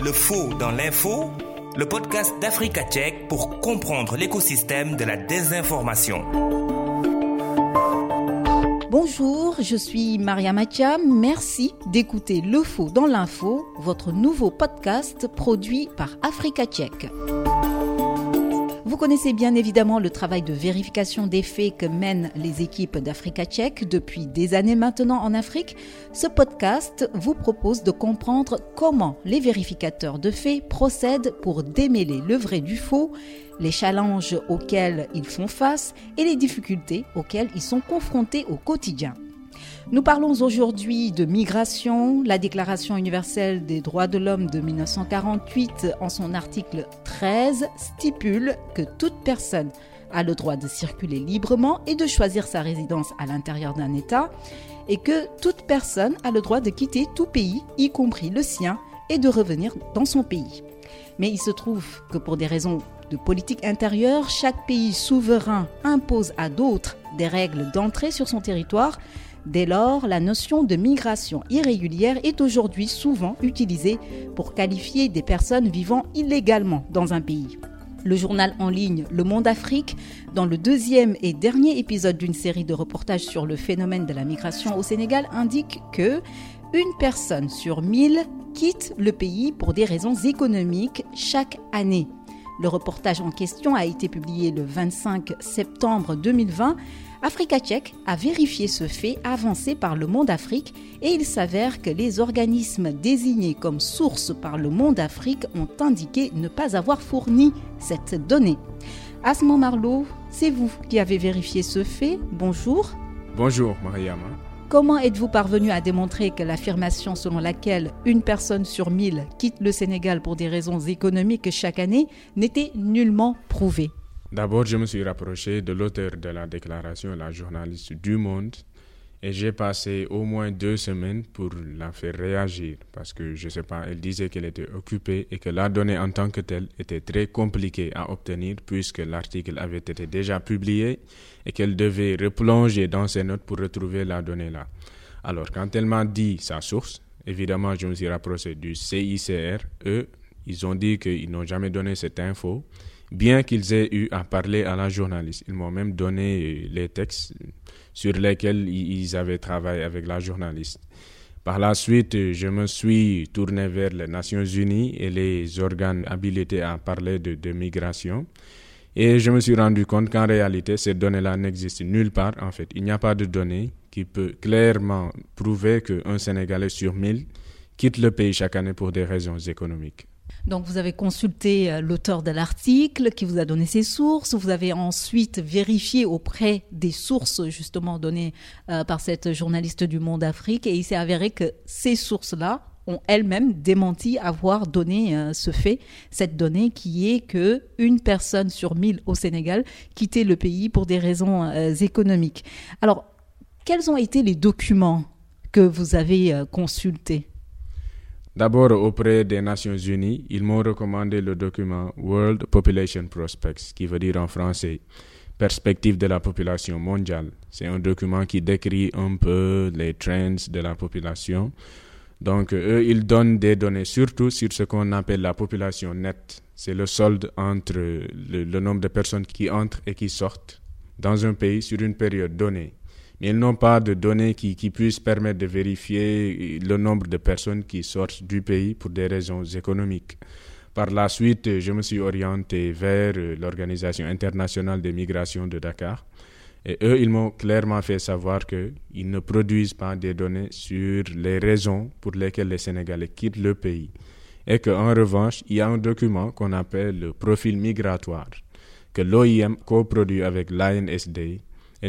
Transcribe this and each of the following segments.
Le faux dans l'info, le podcast d'Africa Tchèque pour comprendre l'écosystème de la désinformation. Bonjour, je suis Maria Matiam. Merci d'écouter Le Faux dans l'info, votre nouveau podcast produit par Africa Tchèque. Vous connaissez bien évidemment le travail de vérification des faits que mènent les équipes d'Africa Tchèque depuis des années maintenant en Afrique. Ce podcast vous propose de comprendre comment les vérificateurs de faits procèdent pour démêler le vrai du faux, les challenges auxquels ils font face et les difficultés auxquelles ils sont confrontés au quotidien. Nous parlons aujourd'hui de migration. La Déclaration universelle des droits de l'homme de 1948, en son article 13, stipule que toute personne a le droit de circuler librement et de choisir sa résidence à l'intérieur d'un État, et que toute personne a le droit de quitter tout pays, y compris le sien, et de revenir dans son pays. Mais il se trouve que pour des raisons de politique intérieure, chaque pays souverain impose à d'autres des règles d'entrée sur son territoire Dès lors, la notion de migration irrégulière est aujourd'hui souvent utilisée pour qualifier des personnes vivant illégalement dans un pays. Le journal en ligne Le Monde Afrique, dans le deuxième et dernier épisode d'une série de reportages sur le phénomène de la migration au Sénégal, indique que une personne sur mille quitte le pays pour des raisons économiques chaque année. Le reportage en question a été publié le 25 septembre 2020 Africa Tchèque a vérifié ce fait avancé par le Monde Afrique et il s'avère que les organismes désignés comme source par le Monde Afrique ont indiqué ne pas avoir fourni cette donnée. Asman Marlowe, c'est vous qui avez vérifié ce fait. Bonjour. Bonjour Mariama. Comment êtes-vous parvenu à démontrer que l'affirmation selon laquelle une personne sur mille quitte le Sénégal pour des raisons économiques chaque année n'était nullement prouvée? D'abord, je me suis rapproché de l'auteur de la déclaration, la journaliste du Monde, et j'ai passé au moins deux semaines pour la faire réagir parce que je ne sais pas, elle disait qu'elle était occupée et que la donnée en tant que telle était très compliquée à obtenir puisque l'article avait été déjà publié et qu'elle devait replonger dans ses notes pour retrouver la donnée là. Alors, quand elle m'a dit sa source, évidemment, je me suis rapproché du CICR. Eux, ils ont dit qu'ils n'ont jamais donné cette info bien qu'ils aient eu à parler à la journaliste. Ils m'ont même donné les textes sur lesquels ils avaient travaillé avec la journaliste. Par la suite, je me suis tourné vers les Nations Unies et les organes habilités à parler de, migration. Et je me suis rendu compte qu'en réalité, ces données-là n'existent nulle part. En fait, il n'y a pas de données qui peut clairement prouver qu'un Sénégalais sur mille quitte le pays chaque année pour des raisons économiques. Donc vous avez consulté euh, l'auteur de l'article qui vous a donné ses sources, vous avez ensuite vérifié auprès des sources justement données euh, par cette journaliste du Monde Afrique. Et il s'est avéré que ces sources-là ont elles-mêmes démenti avoir donné euh, ce fait, cette donnée qui est que une personne sur mille au Sénégal quittait le pays pour des raisons économiques. Alors, quels ont été les documents que vous avez consultés? D'abord, auprès des Nations Unies, ils m'ont recommandé le document World Population Prospects, qui veut dire en français Perspective de la population mondiale. C'est un document qui décrit un peu les trends de la population. Donc, eux, ils donnent des données surtout sur ce qu'on appelle la population nette. C'est le solde entre le, le nombre de personnes qui entrent et qui sortent dans un pays sur une période donnée mais ils n'ont pas de données qui, puissent permettre de vérifier le nombre de personnes qui sortent du pays pour des raisons économiques. Par la suite, je me suis orienté vers l'Organisation internationale des migrations de Dakar. Et eux, ils m'ont clairement fait savoir qu'ils ne produisent pas des données sur les raisons pour lesquelles les Sénégalais quittent le pays. Et qu'en revanche, il y a un document qu'on appelle le profil migratoire, que l'OIM coproduit avec l'ANSD et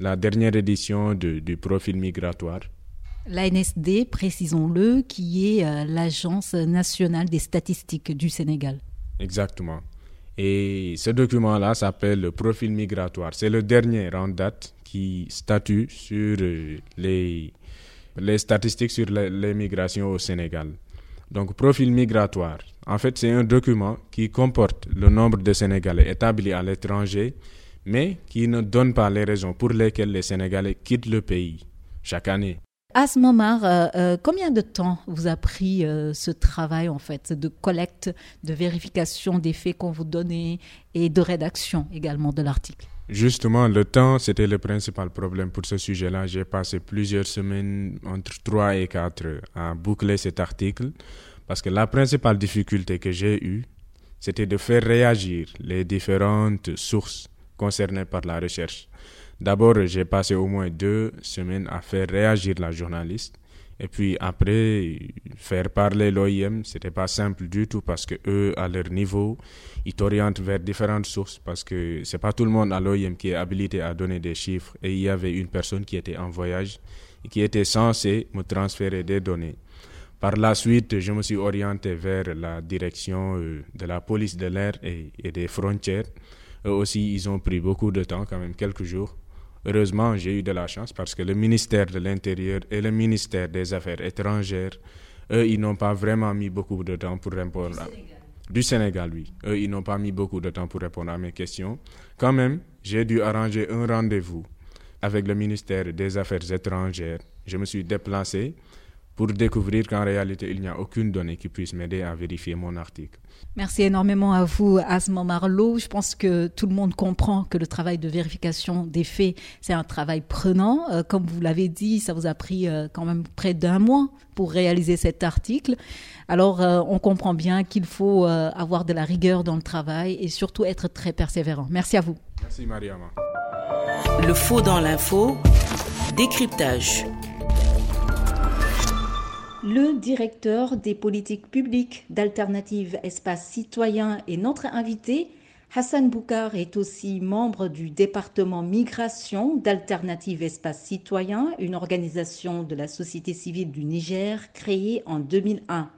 la dernière édition du profil migratoire. L'ANSD, précisons-le, qui est euh, l'Agence nationale des statistiques du Sénégal. Exactement. Et ce document-là s'appelle le profil migratoire. C'est le dernier en date qui statue sur euh, les, les statistiques sur les migrations au Sénégal. Donc, profil migratoire. En fait, c'est un document qui comporte le nombre de Sénégalais établis à l'étranger mais qui ne donne pas les raisons pour lesquelles les Sénégalais quittent le pays chaque année. Asmomar, euh, euh, combien de temps vous a pris euh, ce travail en fait de collecte, de vérification des faits qu'on vous donnait et de rédaction également de l'article? Justement, le temps, c'était le principal problème pour ce sujet-là. J'ai passé plusieurs semaines, entre 3 et 4, à boucler cet article, parce que la principale difficulté que j'ai eue, c'était de faire réagir les différentes sources concernées par la recherche. D'abord, j'ai passé au moins deux semaines à faire réagir la journaliste. Et puis après, faire parler l'OIM, c'était pas simple du tout parce que eux, à leur niveau, ils t'orientent vers différentes sources parce que c'est pas tout le monde à l'OIM qui est habilité à donner des chiffres. Et il y avait une personne qui était en voyage et qui était censée me transférer des données. Par la suite, je me suis orienté vers la direction euh, de la police de l'air et des frontières. Eux aussi, ils ont pris beaucoup de temps, quand même quelques jours Heureusement, j'ai eu de la chance parce que le ministère de l'Intérieur et le ministère des Affaires étrangères, eux, ils n'ont pas vraiment mis beaucoup de temps pour répondre. À... du Sénégal oui. Eux, ils n'ont pas mis beaucoup de temps pour répondre à mes questions. Quand même, j'ai dû arranger un rendez-vous avec le ministère des Affaires étrangères. Je me suis déplacé pour découvrir qu'en réalité, il n'y a aucune donnée qui puisse m'aider à vérifier mon article. Merci énormément à vous, Asma Marlowe. Je pense que tout le monde comprend que le travail de vérification des faits, c'est un travail prenant. Euh, comme vous l'avez dit, ça vous a pris euh, quand même près d'un mois pour réaliser cet article. Alors, euh, on comprend bien qu'il faut avoir de la rigueur dans le travail et surtout être très persévérant. Merci à vous. Merci, Mariama. Le faux dans l'info, décryptage. Le directeur des politiques publiques d'Alternative Espace Citoyen est notre invité. Hassan Boukar est aussi membre du département migration d'Alternative Espace Citoyen, une organisation de la société civile du Niger créée en 2001.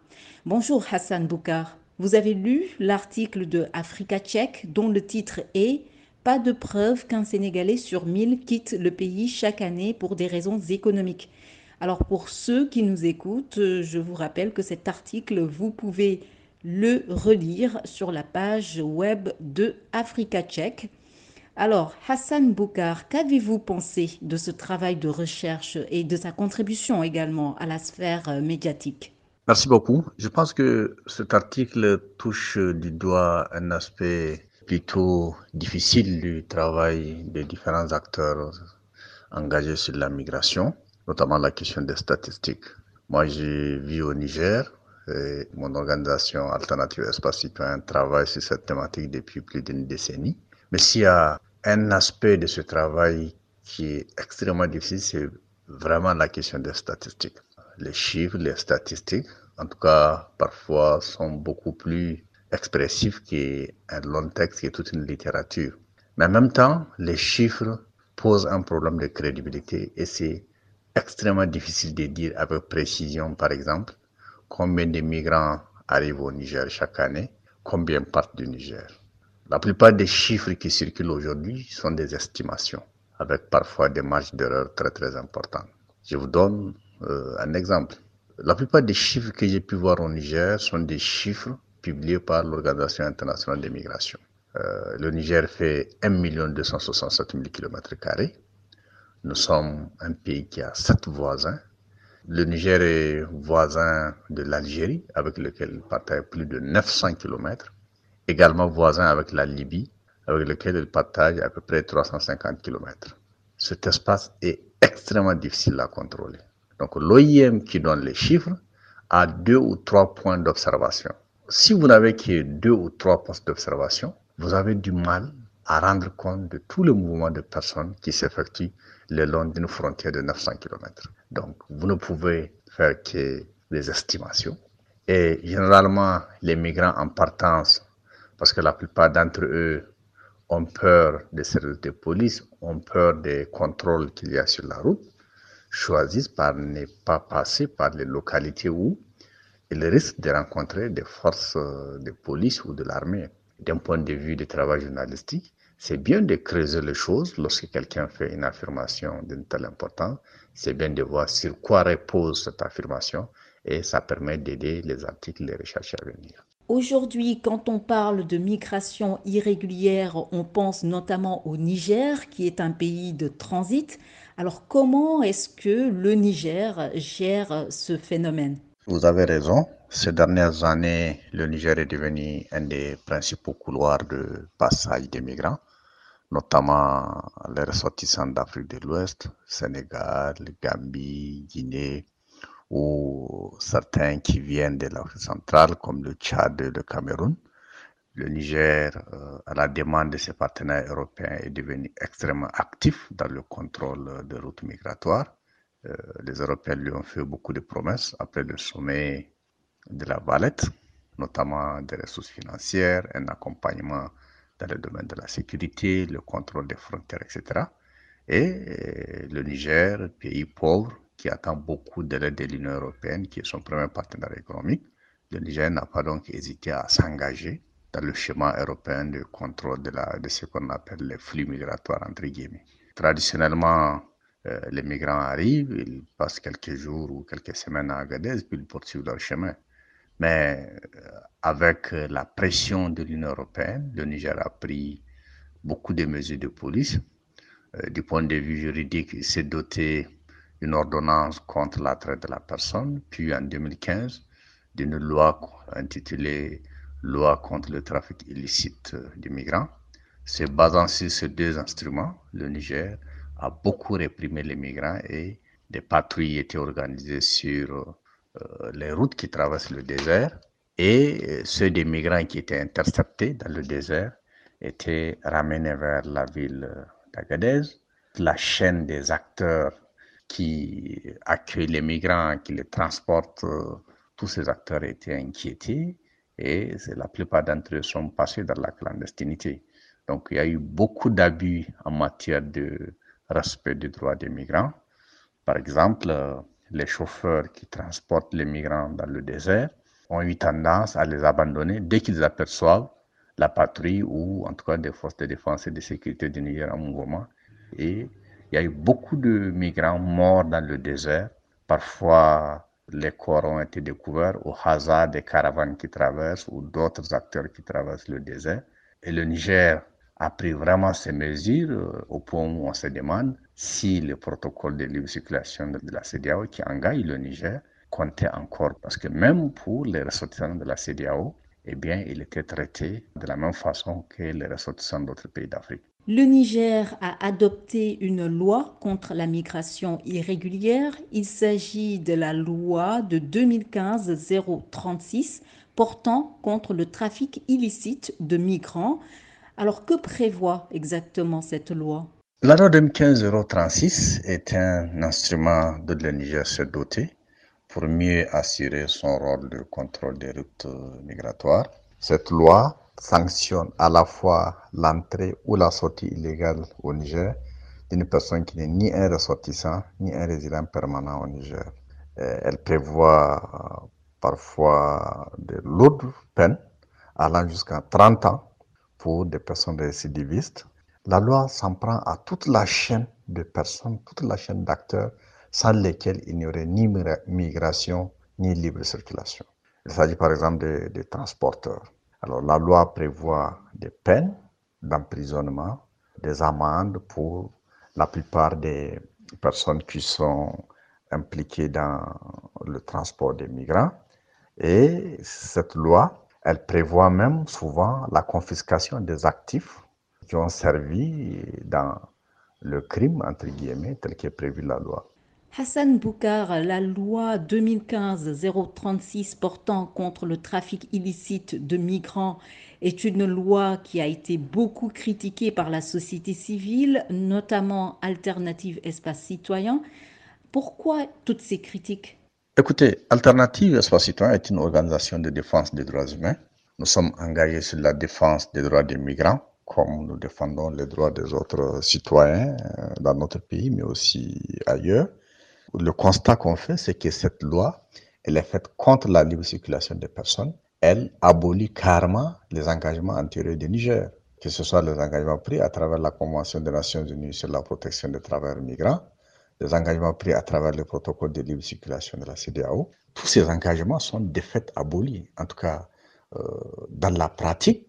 Bonjour Hassan Boukar. Vous avez lu l'article de Africa Tchèque dont le titre est Pas de preuve qu'un Sénégalais sur mille quitte le pays chaque année pour des raisons économiques. Alors pour ceux qui nous écoutent, euh, je vous rappelle que cet article, vous pouvez le relire sur la page web de Africa Tchèque. Alors, Hassan Boukar, qu'avez-vous pensé de ce travail de recherche et de sa contribution également à la sphère euh, médiatique? Merci beaucoup. Je pense que cet article touche du doigt un aspect plutôt difficile du travail des différents acteurs engagés sur la migration notamment la question des statistiques. Moi, je vis au Niger et mon organisation Alternative Espace Citoyen travaille sur cette thématique depuis plus d'une décennie. Mais s'il y a un aspect de ce travail qui est extrêmement difficile, c'est vraiment la question des statistiques. Les chiffres, les statistiques, en tout cas, parfois sont beaucoup plus expressifs qu'un long texte, est toute une littérature. Mais en même temps, les chiffres posent un problème de crédibilité et c'est extrêmement difficile de dire avec précision, par exemple, combien de migrants arrivent au Niger chaque année, combien partent du Niger. La plupart des chiffres qui circulent aujourd'hui sont des estimations, avec parfois des marges d'erreur très très importantes. Je vous donne euh, un exemple. La plupart des chiffres que j'ai pu voir au Niger sont des chiffres publiés par l'Organisation internationale des migrations. Euh, le Niger fait 1 267 000 km nous sommes un pays qui a sept voisins. Le Niger est voisin de l'Algérie, avec lequel il partage plus de 900 km. Également voisin avec la Libye, avec lequel il partage à peu près 350 km. Cet espace est extrêmement difficile à contrôler. Donc l'OIM qui donne les chiffres a deux ou trois points d'observation. Si vous n'avez que deux ou trois postes d'observation, vous avez du mal à rendre compte de tous les mouvements de personnes qui s'effectuent le long d'une frontière de 900 km. Donc, vous ne pouvez faire que des estimations. Et généralement, les migrants en partance, parce que la plupart d'entre eux ont peur des services de police, ont peur des contrôles qu'il y a sur la route, choisissent par ne pas passer par les localités où ils risquent de rencontrer des forces de police ou de l'armée. D'un point de vue du travail journalistique, c'est bien de creuser les choses lorsque quelqu'un fait une affirmation d'une telle importance. C'est bien de voir sur quoi repose cette affirmation et ça permet d'aider les articles, les recherches à venir. Aujourd'hui, quand on parle de migration irrégulière, on pense notamment au Niger, qui est un pays de transit. Alors comment est-ce que le Niger gère ce phénomène? Vous avez raison. Ces dernières années, le Niger est devenu un des principaux couloirs de passage des migrants, notamment les ressortissants d'Afrique de l'Ouest, Sénégal, Gambie, Guinée, ou certains qui viennent de l'Afrique centrale, comme le Tchad et le Cameroun. Le Niger, euh, à la demande de ses partenaires européens, est devenu extrêmement actif dans le contrôle des routes migratoires. Euh, les Européens lui ont fait beaucoup de promesses après le sommet de la Valette, notamment des ressources financières, un accompagnement dans le domaine de la sécurité, le contrôle des frontières, etc. Et euh, le Niger, pays pauvre, qui attend beaucoup de l'aide de l'Union européenne, qui est son premier partenaire économique, le Niger n'a pas donc hésité à s'engager dans le schéma européen de contrôle de, la, de ce qu'on appelle les flux migratoires, entre guillemets. Traditionnellement, euh, les migrants arrivent, ils passent quelques jours ou quelques semaines à Agadez, puis ils poursuivent leur chemin. Mais euh, avec la pression de l'Union européenne, le Niger a pris beaucoup de mesures de police. Euh, du point de vue juridique, il s'est doté d'une ordonnance contre la traite de la personne, puis en 2015, d'une loi intitulée Loi contre le trafic illicite des migrants. Se basant sur ces deux instruments, le Niger a beaucoup réprimé les migrants et des patrouilles étaient organisées sur euh, les routes qui traversent le désert et euh, ceux des migrants qui étaient interceptés dans le désert étaient ramenés vers la ville d'Agadez. La chaîne des acteurs qui accueillent les migrants, qui les transportent, euh, tous ces acteurs étaient inquiétés et la plupart d'entre eux sont passés dans la clandestinité. Donc il y a eu beaucoup d'abus en matière de respect des droits des migrants. Par exemple, les chauffeurs qui transportent les migrants dans le désert ont eu tendance à les abandonner dès qu'ils aperçoivent la patrouille ou en tout cas des forces de défense et de sécurité du Niger en mouvement. Et il y a eu beaucoup de migrants morts dans le désert. Parfois, les corps ont été découverts au hasard des caravanes qui traversent ou d'autres acteurs qui traversent le désert. Et le Niger a pris vraiment ces mesures euh, au point où on se demande si le protocole de libre circulation de la CDAO qui engage le Niger comptait encore. Parce que même pour les ressortissants de la CDAO, eh bien, il était traité de la même façon que les ressortissants d'autres pays d'Afrique. Le Niger a adopté une loi contre la migration irrégulière. Il s'agit de la loi de 2015-036 portant contre le trafic illicite de migrants. Alors que prévoit exactement cette loi? La loi 2015-036 est un instrument dont le Niger se doté pour mieux assurer son rôle de contrôle des routes migratoires. Cette loi sanctionne à la fois l'entrée ou la sortie illégale au Niger d'une personne qui n'est ni un ressortissant ni un résident permanent au Niger. Euh, elle prévoit euh, parfois de lourdes peines allant jusqu'à 30 ans pour des personnes récidivistes. La loi s'en prend à toute la chaîne de personnes, toute la chaîne d'acteurs sans lesquels il n'y aurait ni migration ni libre circulation. Il s'agit par exemple des transporteurs alors la loi prévoit des peines d'emprisonnement, des amendes pour la plupart des personnes qui sont impliquées dans le transport des migrants. Et cette loi, elle prévoit même souvent la confiscation des actifs qui ont servi dans le crime, entre guillemets, tel qu'est prévu la loi. Hassan Boukar, la loi 2015-036 portant contre le trafic illicite de migrants est une loi qui a été beaucoup critiquée par la société civile, notamment Alternative Espace Citoyen. Pourquoi toutes ces critiques? Écoutez, Alternative Espace Citoyen est une organisation de défense des droits humains. Nous sommes engagés sur la défense des droits des migrants, comme nous défendons les droits des autres citoyens euh, dans notre pays, mais aussi ailleurs le constat qu'on fait, c'est que cette loi, elle est faite contre la libre circulation des personnes. Elle abolit carrément les engagements antérieurs du Niger, que ce soit les engagements pris à travers la Convention des Nations Unies sur la protection des travailleurs migrants, les engagements pris à travers le protocole de libre circulation de la CDAO. Tous ces engagements sont de fait abolis, en tout cas euh, dans la pratique.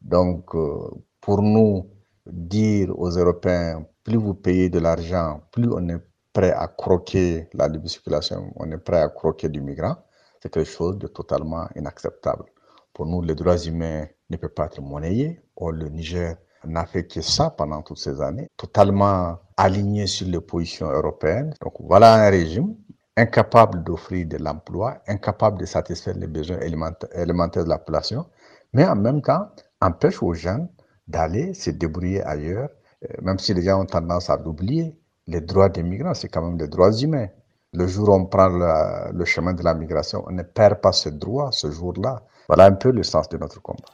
Donc, euh, pour nous, dire aux Européens, plus vous payez de l'argent, plus on est prêt à croquer la libre circulation, on est prêt à croquer du migrant, c'est quelque chose de totalement inacceptable. Pour nous, les droits humains ne peuvent pas être monnayés. Or, le Niger n'a fait que ça pendant toutes ces années, totalement aligné sur les positions européennes. Donc voilà un régime incapable d'offrir de l'emploi, incapable de satisfaire les besoins élémentaires de la population, mais en même temps empêche aux jeunes d'aller se débrouiller ailleurs, euh, même si les gens ont tendance à l'oublier. Les droits des migrants, c'est quand même des droits humains. Le jour où on prend le, chemin de la migration, on ne perd pas ce droit ce jour-là. Voilà un peu le sens de notre combat.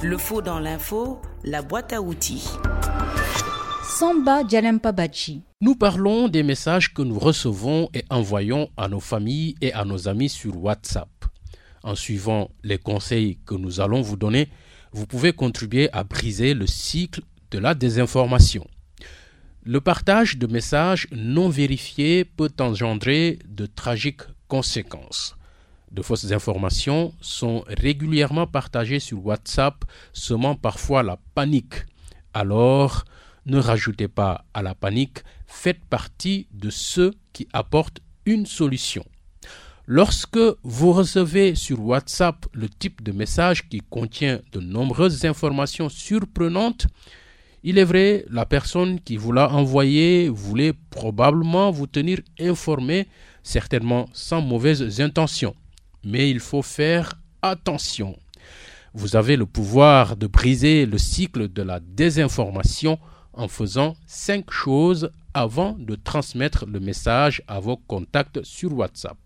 Le faux dans l'info, la boîte à outils. Samba Djalempa Bachi. Nous parlons des messages que nous recevons et envoyons à nos familles et à nos amis sur WhatsApp. En suivant les conseils que nous allons vous donner, vous pouvez contribuer à briser le cycle de la désinformation. Le partage de messages non vérifiés peut engendrer de tragiques conséquences. De fausses informations sont régulièrement partagées sur WhatsApp, semant parfois la panique. Alors, ne rajoutez pas à la panique, faites partie de ceux qui apportent une solution. Lorsque vous recevez sur WhatsApp le type de message qui contient de nombreuses informations surprenantes, il est vrai, la personne qui vous l'a envoyé voulait probablement vous tenir informé, certainement sans mauvaises intentions. Mais il faut faire attention. Vous avez le pouvoir de briser le cycle de la désinformation en faisant cinq choses avant de transmettre le message à vos contacts sur WhatsApp.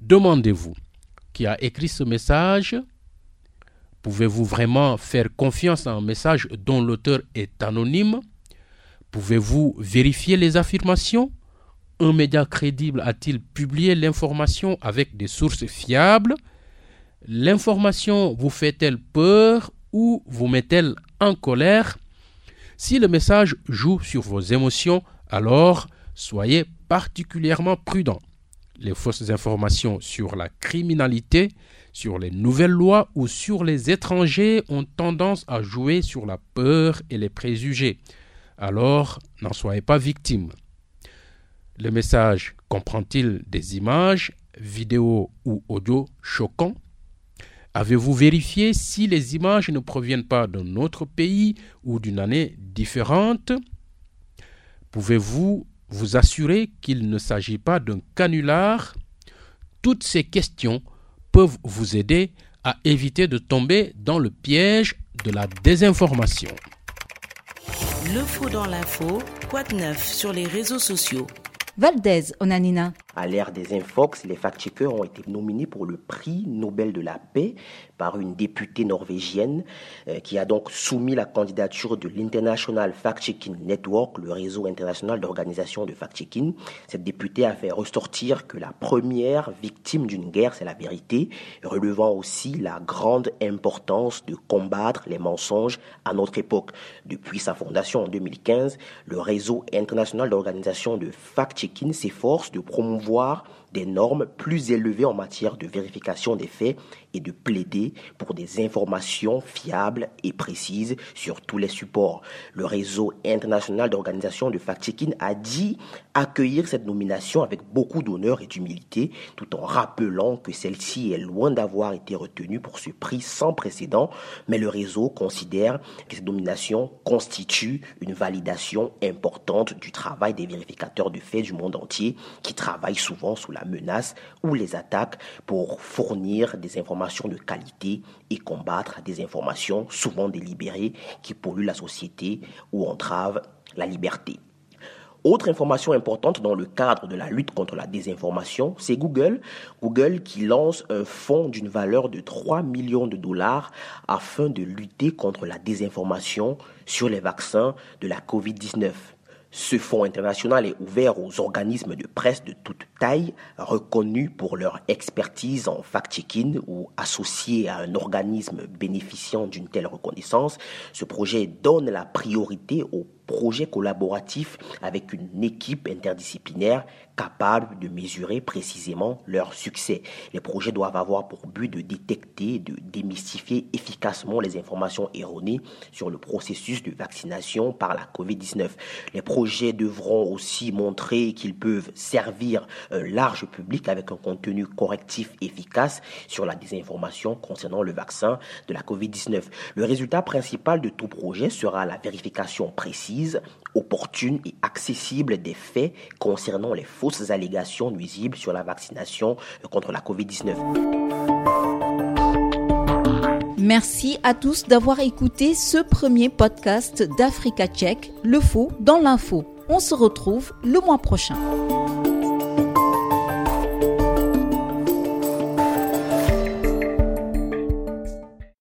Demandez-vous qui a écrit ce message Pouvez-vous vraiment faire confiance à un message dont l'auteur est anonyme? Pouvez-vous vérifier les affirmations? Un média crédible a-t-il publié l'information avec des sources fiables? L'information vous fait-elle peur ou vous met-elle en colère? Si le message joue sur vos émotions, alors soyez particulièrement prudent. Les fausses informations sur la criminalité sur les nouvelles lois ou sur les étrangers ont tendance à jouer sur la peur et les préjugés. Alors, n'en soyez pas victime. Le message comprend-il des images, vidéos ou audio choquants? Avez-vous vérifié si les images ne proviennent pas d'un autre pays ou d'une année différente? Pouvez-vous vous assurer qu'il ne s'agit pas d'un canular? Toutes ces questions peuvent vous aider à éviter de tomber dans le piège de la désinformation. Le faux dans l'info, quoi neuf sur les réseaux sociaux Valdez Onanina. À l'ère des infox, les fact-checkers ont été nominés pour le prix Nobel de la paix par une députée norvégienne euh, qui a donc soumis la candidature de l'International Fact-Checking Network, le réseau international d'organisations de fact-checking. Cette députée a fait ressortir que la première victime d'une guerre, c'est la vérité, relevant aussi la grande importance de combattre les mensonges à notre époque. Depuis sa fondation en 2015, le réseau international d'organisations de fact-checking s'efforce de promouvoir voir des normes plus élevées en matière de vérification des faits et de plaider pour des informations fiables et précises sur tous les supports. Le réseau international d'organisations de fact-checking a dit accueillir cette nomination avec beaucoup d'honneur et d'humilité, tout en rappelant que celle-ci est loin d'avoir été retenue pour ce prix sans précédent, mais le réseau considère que cette nomination constitue une validation importante du travail des vérificateurs de faits du monde entier qui travaillent souvent sous la menaces ou les attaques pour fournir des informations de qualité et combattre des informations souvent délibérées qui polluent la société ou entravent la liberté. Autre information importante dans le cadre de la lutte contre la désinformation, c'est Google. Google qui lance un fonds d'une valeur de 3 millions de dollars afin de lutter contre la désinformation sur les vaccins de la COVID-19. Ce fonds international est ouvert aux organismes de presse de toute taille, reconnus pour leur expertise en fact-checking ou associés à un organisme bénéficiant d'une telle reconnaissance. Ce projet donne la priorité aux projet collaboratif avec une équipe interdisciplinaire capable de mesurer précisément leur succès. Les projets doivent avoir pour but de détecter, de démystifier efficacement les informations erronées sur le processus de vaccination par la COVID-19. Les projets devront aussi montrer qu'ils peuvent servir un large public avec un contenu correctif efficace sur la désinformation concernant le vaccin de la COVID-19. Le résultat principal de tout projet sera la vérification opportune et accessible des faits concernant les fausses allégations nuisibles sur la vaccination contre la COVID-19. Merci à tous d'avoir écouté ce premier podcast d'Africa Tchèque, le faux dans l'info. On se retrouve le mois prochain.